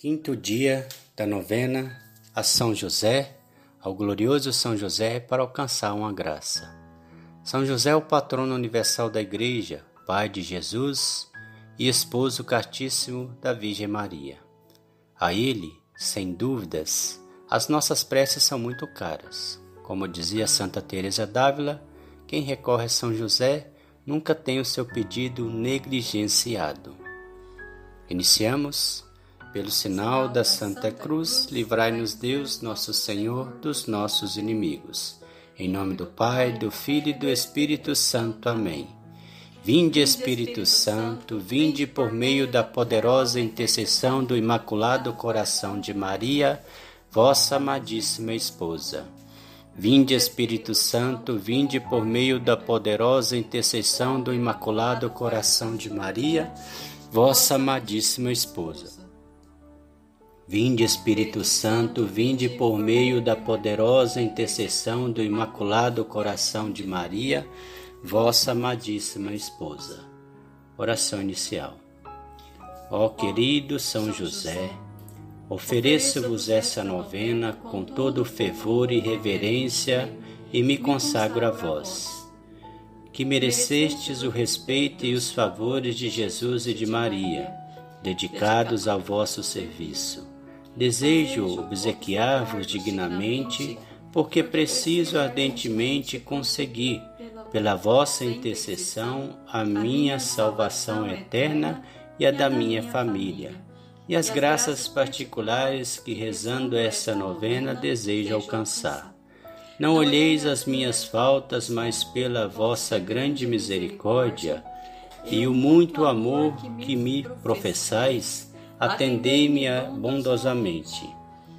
Quinto dia da novena a São José, ao glorioso São José, para alcançar uma graça. São José é o patrono universal da Igreja, pai de Jesus e esposo castíssimo da Virgem Maria. A ele, sem dúvidas, as nossas preces são muito caras. Como dizia Santa Teresa d'Ávila, quem recorre a São José nunca tem o seu pedido negligenciado. Iniciamos pelo sinal da Santa Cruz, livrai-nos Deus, nosso Senhor, dos nossos inimigos. Em nome do Pai, do Filho e do Espírito Santo. Amém. Vinde, Espírito Santo, vinde por meio da poderosa intercessão do Imaculado Coração de Maria, vossa amadíssima esposa. Vinde, Espírito Santo, vinde por meio da poderosa intercessão do Imaculado Coração de Maria, vossa amadíssima esposa. Vinde, Espírito Santo, vinde por meio da poderosa intercessão do Imaculado Coração de Maria, vossa amadíssima esposa. Oração inicial. Ó querido São José, ofereço-vos essa novena com todo fervor e reverência e me consagro a vós, que merecestes o respeito e os favores de Jesus e de Maria, dedicados ao vosso serviço Desejo obsequiar-vos dignamente, porque preciso ardentemente conseguir, pela vossa intercessão, a minha salvação eterna e a da minha família, e as graças particulares que, rezando essa novena, desejo alcançar. Não olheis as minhas faltas, mas pela vossa grande misericórdia e o muito amor que me professais, atendei-me bondosamente.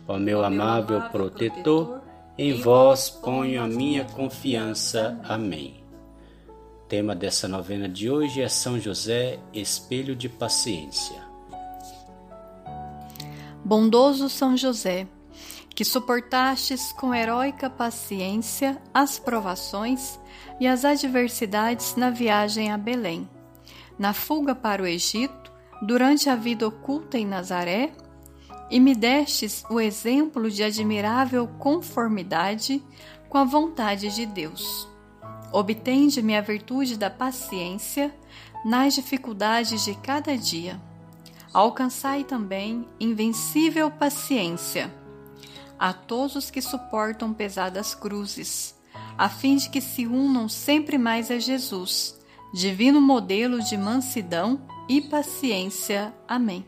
Ó meu amável protetor, em vós ponho a minha confiança. Amém. tema dessa novena de hoje é São José, espelho de paciência. Bondoso São José, que suportastes com heróica paciência as provações e as adversidades na viagem a Belém, na fuga para o Egito durante a vida oculta em Nazaré, e me destes o exemplo de admirável conformidade com a vontade de Deus. Obtende-me a virtude da paciência nas dificuldades de cada dia. Alcançai também invencível paciência a todos os que suportam pesadas cruzes, a fim de que se unam sempre mais a Jesus, divino modelo de mansidão e paciência. Amém.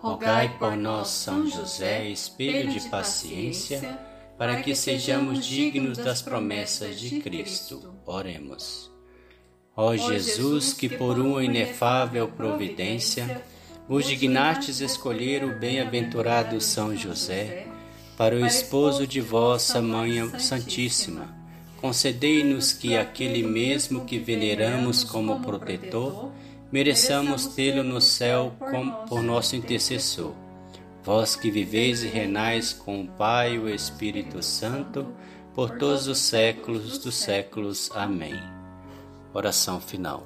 Rogai por nós, São José, espelho de paciência, para que sejamos dignos das promessas de Cristo. Oremos. Ó Jesus, que por uma inefável providência vos dignastes escolher o bem-aventurado São José para o esposo de vossa Mãe Santíssima, concedei-nos que aquele mesmo que veneramos como protetor mereçamos tê-lo no céu como por nosso intercessor. Vós que viveis e renais com o Pai e o Espírito Santo, por todos os séculos dos séculos. Amém. Oração final.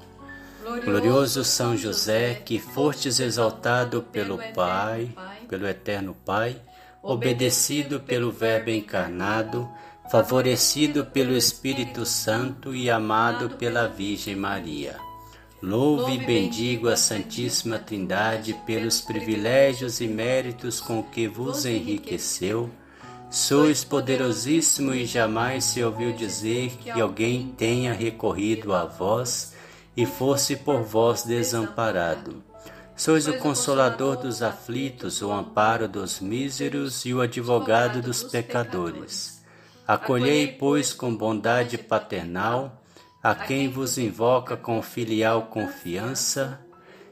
Glorioso São José, que fostes exaltado pelo Pai, pelo Eterno Pai, obedecido pelo Verbo encarnado, favorecido pelo Espírito Santo e amado pela Virgem Maria. Louve e bendigo a Santíssima Trindade pelos privilégios e méritos com que vos enriqueceu. Sois poderosíssimo e jamais se ouviu dizer que alguém tenha recorrido a vós e fosse por vós desamparado. Sois o consolador dos aflitos, o amparo dos míseros e o advogado dos pecadores. Acolhei, pois, com bondade paternal a quem vos invoca com filial confiança,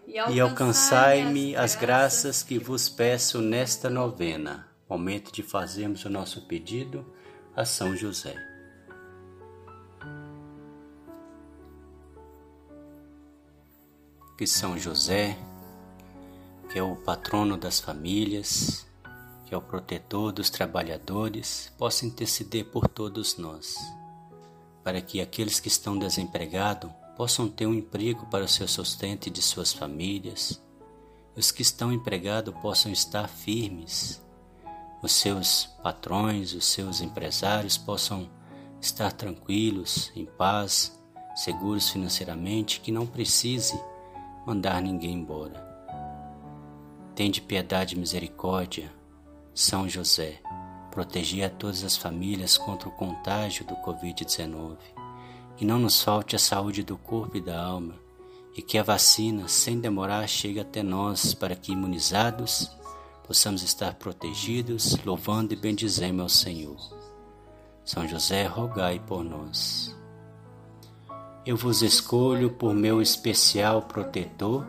e alcançai-me as graças que vos peço nesta novena. Momento de fazermos o nosso pedido a São José. Que São José, que é o patrono das famílias, que é o protetor dos trabalhadores, possa interceder por todos nós para que aqueles que estão desempregados possam ter um emprego para o seu sustento e de suas famílias, os que estão empregados possam estar firmes, os seus patrões, os seus empresários possam estar tranquilos, em paz, seguros financeiramente, que não precise mandar ninguém embora. Tende piedade e misericórdia, São José, proteger a todas as famílias contra o contágio do Covid-19. Que não nos falte a saúde do corpo e da alma e que a vacina, sem demorar, chegue até nós para que, imunizados, possamos estar protegidos, louvando e bendizendo ao Senhor. São José, rogai por nós. Eu vos escolho por meu especial protetor,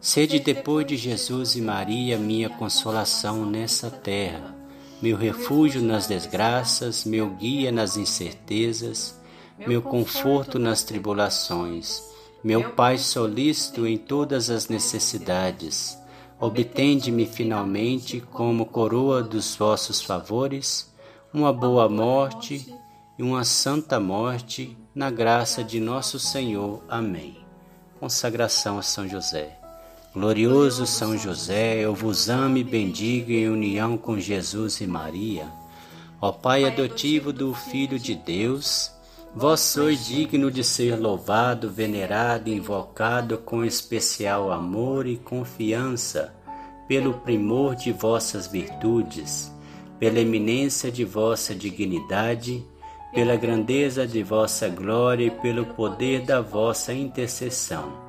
sede depois de Jesus e Maria minha consolação nessa terra, meu refúgio nas desgraças, meu guia nas incertezas, meu conforto nas tribulações meu Pai solícito em todas as necessidades, obtende-me finalmente, como coroa dos vossos favores, uma boa morte e uma santa morte, na graça de nosso Senhor. Amém. Consagração a São José. Glorioso São José, eu vos amo e bendigo em união com Jesus e Maria. Ó Pai adotivo do Filho de Deus, Vós sois digno de ser louvado, venerado invocado com especial amor e confiança, pelo primor de vossas virtudes, pela eminência de vossa dignidade, pela grandeza de vossa glória e pelo poder da vossa intercessão.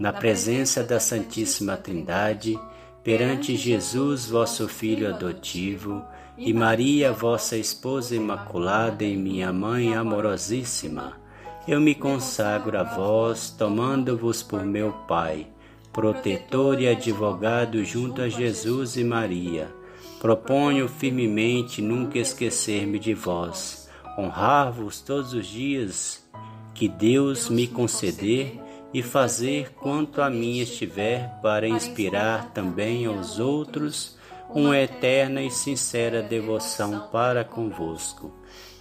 Na presença da Santíssima Trindade, perante Jesus, vosso Filho adotivo, e Maria, vossa esposa imaculada e minha mãe amorosíssima, eu me consagro a vós, tomando-vos por meu Pai, protetor e advogado junto a Jesus e Maria. Proponho firmemente nunca esquecer-me de vós, honrar-vos todos os dias. Que Deus me conceder e fazer quanto a mim estiver para inspirar também aos outros uma eterna e sincera devoção para convosco.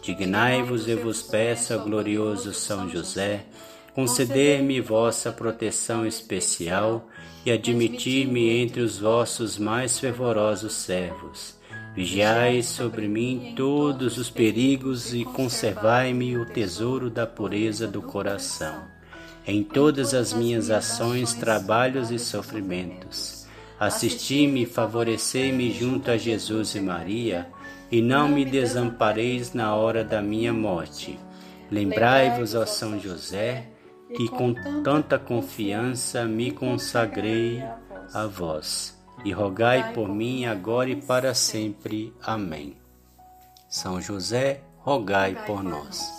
Dignai-vos, eu vos peço, glorioso São José, conceder-me vossa proteção especial e admitir-me entre os vossos mais fervorosos servos. Vigiai sobre mim todos os perigos e conservai-me o tesouro da pureza do coração. Em todas as minhas ações, trabalhos e sofrimentos Assisti-me e favorecei-me junto a Jesus e Maria, e não me desampareis na hora da minha morte. Lembrai-vos, ó São José, que com tanta confiança me consagrei a vós, e rogai por mim agora e para sempre. Amém. São José, rogai por nós.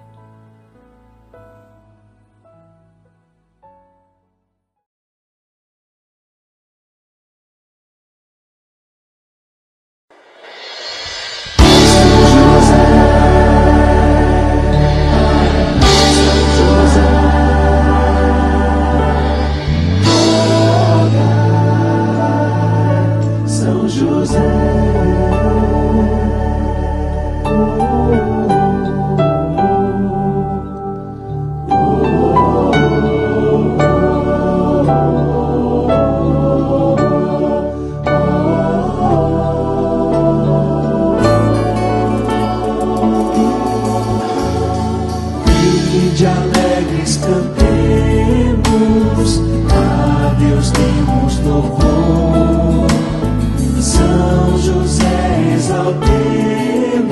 São José exaltemos.